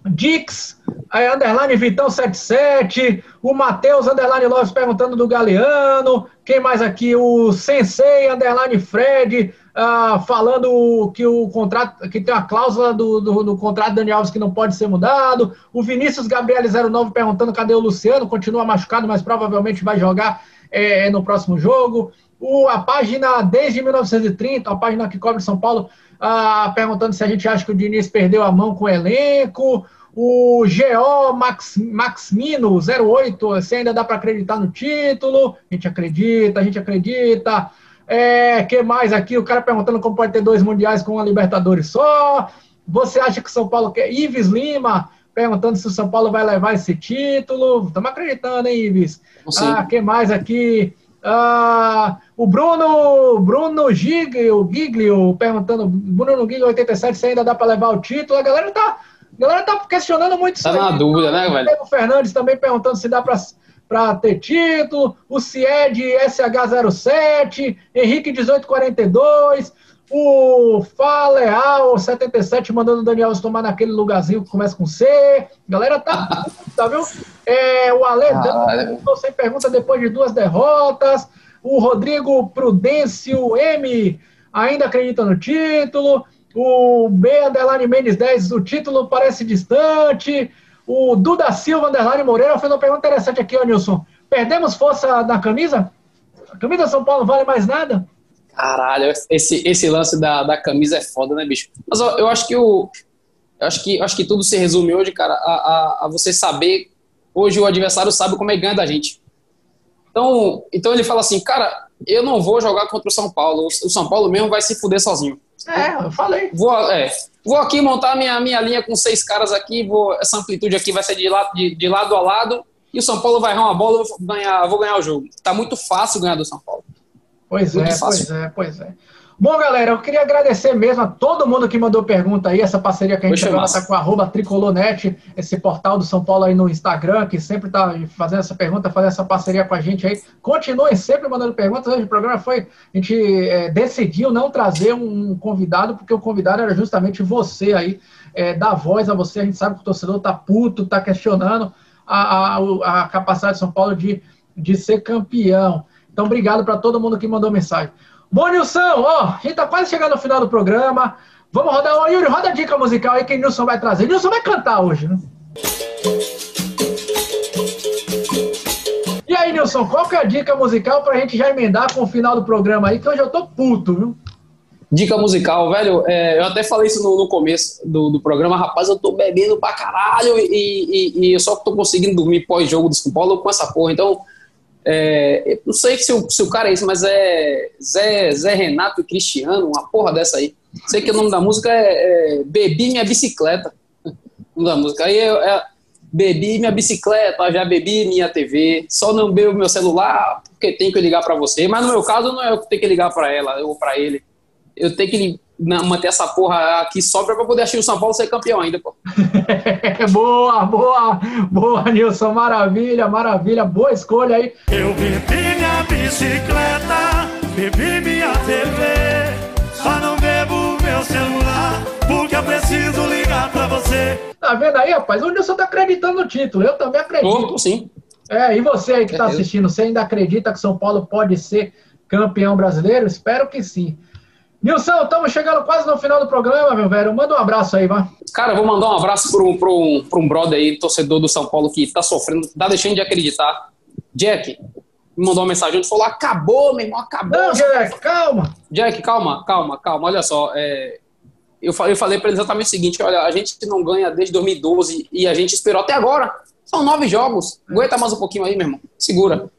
Dix, é, underline Vitão 77, o Matheus, underline Lopes perguntando do Galeano, quem mais aqui? O Sensei, underline Fred, uh, falando que o contrato, que tem a cláusula do, do, do, contrato do Daniel Alves que não pode ser mudado, o Vinícius Gabriel 09 perguntando cadê o Luciano, continua machucado, mas provavelmente vai jogar é, no próximo jogo, o, a página desde 1930, a página que cobre São Paulo, uh, perguntando se a gente acha que o Diniz perdeu a mão com o elenco, o GO Max, Maxmino 08, se ainda dá para acreditar no título. A gente acredita, a gente acredita. É, que mais aqui? O cara perguntando como pode ter dois mundiais com uma Libertadores só. Você acha que o São Paulo quer? Ives Lima perguntando se o São Paulo vai levar esse título. Estamos acreditando, hein, Ives? Sim. Ah, que mais aqui? Ah, o Bruno, Bruno Giglio, Giglio perguntando, Bruno Giglio 87, se ainda dá para levar o título. A galera tá a galera tá questionando muito tá isso. Tá na dúvida, né, velho? O Fernandes também perguntando se dá para para ter título, o Cied SH07, Henrique 1842, o Faleal 77 mandando o Daniel tomar naquele lugarzinho que começa com C. Galera tá, [laughs] tá viu? É, o Ale ah, sem pergunta depois de duas derrotas. O Rodrigo Prudêncio M ainda acredita no título. O B Underline Mendes 10, o título parece distante. O Duda Silva Underline Moreira fez uma pergunta interessante aqui, ó, Nilson. Perdemos força na camisa? A camisa São Paulo vale mais nada? Caralho, esse, esse lance da, da camisa é foda, né, bicho? Mas eu, eu acho que o. Eu acho que, eu acho que tudo se resume hoje, cara, a, a, a, você saber. Hoje o adversário sabe como é que ganha da gente. Então, então ele fala assim, cara, eu não vou jogar contra o São Paulo. O São Paulo mesmo vai se fuder sozinho. É, eu falei. Vou, é, vou aqui montar minha, minha linha com seis caras aqui, vou, essa amplitude aqui vai ser de, lado, de, de lado a lado, e o São Paulo vai errar uma bola, eu vou ganhar, vou ganhar o jogo. Tá muito fácil ganhar do São Paulo. Pois muito é, fácil. pois é, pois é. Bom, galera, eu queria agradecer mesmo a todo mundo que mandou pergunta aí, essa parceria que a gente agora está com a arroba Tricolornet, esse portal do São Paulo aí no Instagram, que sempre está fazendo essa pergunta, fazendo essa parceria com a gente aí. Continuem sempre mandando perguntas. Hoje o programa foi, a gente é, decidiu não trazer um convidado, porque o convidado era justamente você aí, é, dar voz a você. A gente sabe que o torcedor tá puto, tá questionando a, a, a capacidade de São Paulo de, de ser campeão. Então, obrigado para todo mundo que mandou mensagem. Bom, Nilson, ó, a gente tá quase chegando no final do programa. Vamos rodar. Ô, Yuri, roda a dica musical aí que o Nilson vai trazer. Nilson vai cantar hoje, né? E aí, Nilson, qual que é a dica musical pra gente já emendar com o final do programa aí, que hoje eu tô puto, viu? Dica musical, velho, é, eu até falei isso no, no começo do, do, programa, rapaz, eu tô bebendo pra caralho e, e, e eu só tô conseguindo dormir pós-jogo do São Paulo com essa porra, então é, não sei se o, se o cara é isso, mas é Zé, Zé Renato e Cristiano, uma porra dessa aí. Sei que o nome da música é, é Bebi Minha Bicicleta. [laughs] O nome da música. Aí é, Bebi minha bicicleta, já bebi minha TV, só não bebo meu celular porque tem que ligar para você. Mas no meu caso, não é eu que tenho que ligar para ela ou para ele. Eu tenho que manter essa porra aqui sobra para poder achar o São Paulo ser campeão ainda, pô. [laughs] boa, boa, boa, Nilson, maravilha, maravilha, boa escolha aí. Eu bebi minha bicicleta, bebi minha TV, só não bebo meu celular, porque eu preciso ligar para você. Tá vendo aí, rapaz? O Nilson tá acreditando no título, eu também acredito. Tô, sim. É, e você aí que tá assistindo, você ainda acredita que São Paulo pode ser campeão brasileiro? Espero que sim. Nilson, estamos chegando quase no final do programa, meu velho. Manda um abraço aí, vai. Cara, eu vou mandar um abraço para um, um, um brother aí, torcedor do São Paulo, que está sofrendo, tá deixando de acreditar. Jack, me mandou uma mensagem, ele falou: acabou, meu irmão, acabou. Não, Jack, calma. Jack, calma, calma, calma. Olha só, é, eu falei, eu falei para ele exatamente o seguinte: olha, a gente não ganha desde 2012 e a gente esperou até agora. São nove jogos. Aguenta mais um pouquinho aí, meu irmão. Segura.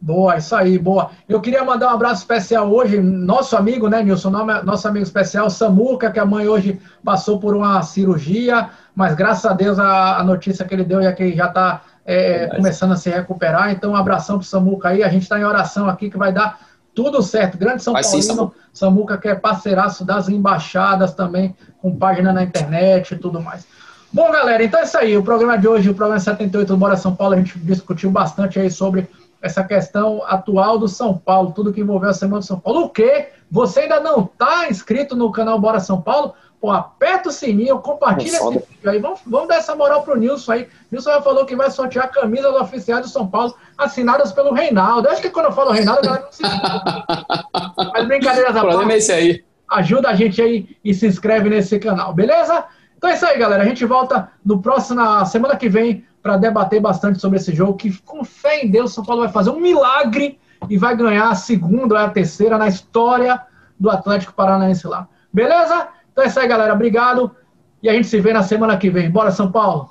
Boa, isso aí, boa. Eu queria mandar um abraço especial hoje, nosso amigo, né, Nilson? Nosso amigo especial, Samuca, que a mãe hoje passou por uma cirurgia, mas graças a Deus a, a notícia que ele deu é que ele já está é, começando a se recuperar. Então, um abração para o Samuca aí. A gente está em oração aqui que vai dar tudo certo. Grande São Paulo, Samuca. Samuca, que é parceiraço das embaixadas também, com página na internet e tudo mais. Bom, galera, então é isso aí. O programa de hoje, o programa 78 do Bora São Paulo, a gente discutiu bastante aí sobre essa questão atual do São Paulo, tudo que envolveu a Semana do São Paulo. O quê? Você ainda não está inscrito no canal Bora São Paulo? Pô, aperta o sininho, compartilha esse vídeo aí. Vamos, vamos dar essa moral pro Nilson aí. Nilson já falou que vai sortear camisas oficiais do São Paulo, assinadas pelo Reinaldo. Eu acho que quando eu falo Reinaldo, a galera não se [laughs] Mas brincadeiras à parte. é esse aí. Ajuda a gente aí e se inscreve nesse canal, beleza? Então é isso aí, galera. A gente volta no próximo, na semana que vem para debater bastante sobre esse jogo, que com fé em Deus, São Paulo vai fazer um milagre e vai ganhar a segunda ou a terceira na história do Atlético Paranaense lá. Beleza? Então é isso aí, galera. Obrigado. E a gente se vê na semana que vem. Bora, São Paulo!